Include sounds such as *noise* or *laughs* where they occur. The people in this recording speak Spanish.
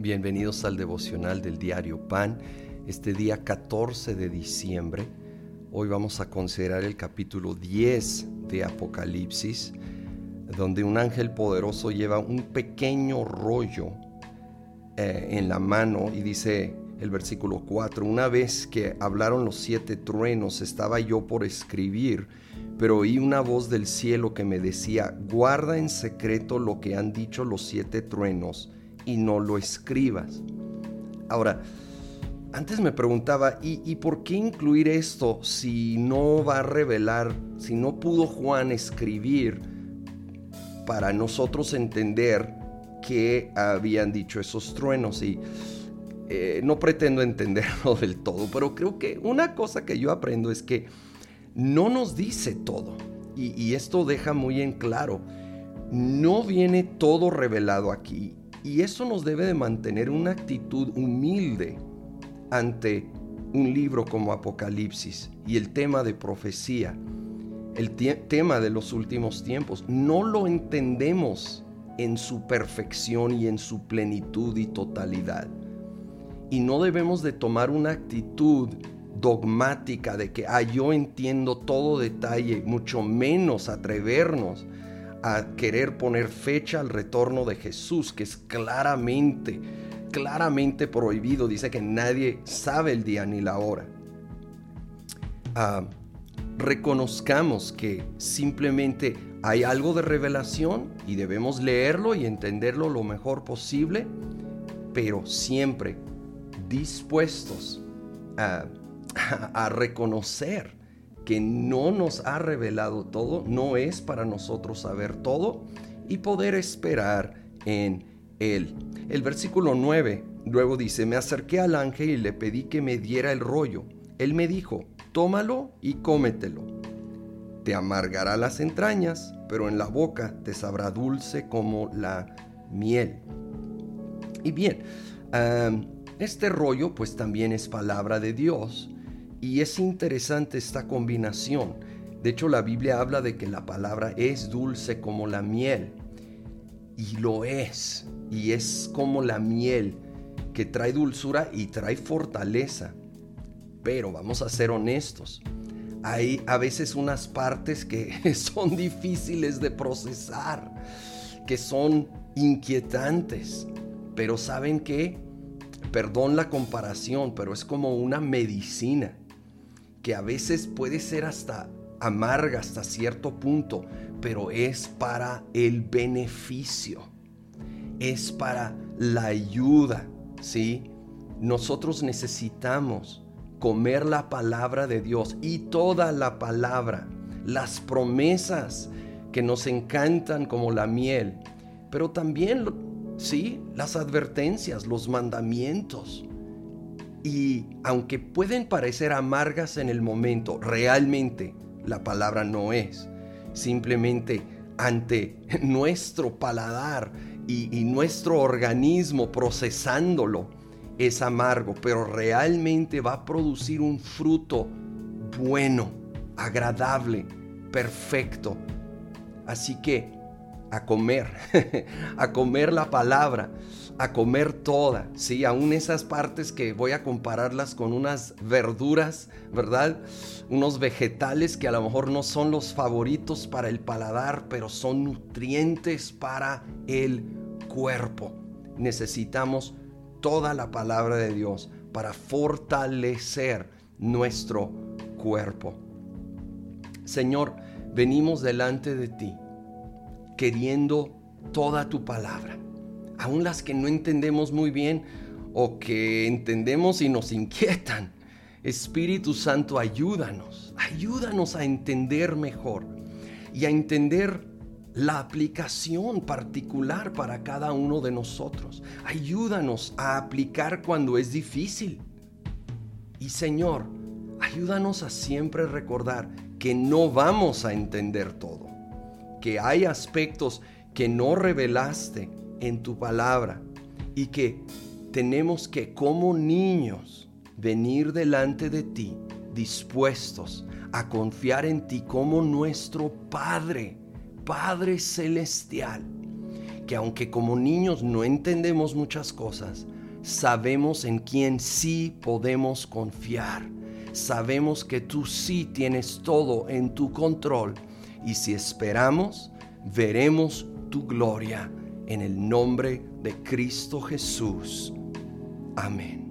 Bienvenidos al devocional del diario Pan, este día 14 de diciembre. Hoy vamos a considerar el capítulo 10 de Apocalipsis, donde un ángel poderoso lleva un pequeño rollo eh, en la mano y dice el versículo 4, una vez que hablaron los siete truenos, estaba yo por escribir, pero oí una voz del cielo que me decía, guarda en secreto lo que han dicho los siete truenos y no lo escribas. Ahora, antes me preguntaba, ¿y, por qué incluir esto si no va a revelar, si no pudo Juan escribir para nosotros entender qué habían dicho esos truenos? Y eh, no pretendo entenderlo *laughs* del todo, pero creo que una cosa que yo aprendo es que no nos dice todo. y esto deja muy en claro, no viene todo revelado aquí y eso nos debe de mantener una actitud humilde ante un libro como Apocalipsis y el tema de profecía, el tema de los últimos tiempos. No lo entendemos en su perfección y en su plenitud y totalidad. Y no debemos de tomar una actitud dogmática de que, ah, yo entiendo todo detalle, mucho menos atrevernos a querer poner fecha al retorno de Jesús, que es claramente, claramente prohibido. Dice que nadie sabe el día ni la hora. Ah, reconozcamos que simplemente hay algo de revelación y debemos leerlo y entenderlo lo mejor posible, pero siempre dispuestos a *laughs* reconocer que no nos ha revelado todo, no es para nosotros saber todo y poder esperar en Él. El versículo 9 luego dice, me acerqué al ángel y le pedí que me diera el rollo. Él me dijo, tómalo y cómetelo. Te amargará las entrañas, pero en la boca te sabrá dulce como la miel. Y bien, este rollo pues también es palabra de Dios y es interesante esta combinación. De hecho, la Biblia habla de que la palabra es dulce como la miel. Y lo es. Y es como la miel que trae dulzura y trae fortaleza. Pero vamos a ser honestos. Hay a veces unas partes que *laughs* son difíciles de procesar, que son inquietantes. Pero ¿saben qué? Perdón la comparación, pero es como una medicina que a veces puede ser hasta amarga hasta cierto punto, pero es para el beneficio, es para la ayuda, ¿sí? Nosotros necesitamos comer la palabra de Dios y toda la palabra, las promesas que nos encantan como la miel, pero también, sí, las advertencias, los mandamientos, y aunque pueden parecer amargas en el momento, realmente la palabra no es. Simplemente ante *laughs* nuestro paladar y, nuestro organismo procesándolo es amargo, pero realmente va a producir un fruto bueno, agradable, perfecto. Así que a comer, *laughs* a comer la palabra a comer toda, ¿sí? Aún esas partes que voy a compararlas con unas verduras, ¿verdad? Unos vegetales que a lo mejor no son los favoritos para el paladar, pero son nutrientes para el cuerpo. Necesitamos toda la palabra de Dios para fortalecer nuestro cuerpo. Señor, venimos delante de ti queriendo toda tu palabra aún las que no entendemos muy bien o que entendemos y nos inquietan. Espíritu Santo, ayúdanos, ayúdanos a entender mejor y a entender la aplicación particular para cada uno de nosotros. Ayúdanos a aplicar cuando es difícil. Y Señor, ayúdanos a siempre recordar que no vamos a entender todo, que hay aspectos que no revelaste en tu palabra y que tenemos que como niños venir delante de ti dispuestos a confiar en ti como nuestro Padre, Padre Celestial, que aunque como niños no entendemos muchas cosas, sabemos en quién sí podemos confiar. Sabemos que tú sí tienes todo en tu control y si esperamos, veremos tu gloria en el nombre de Cristo Jesús. Amén.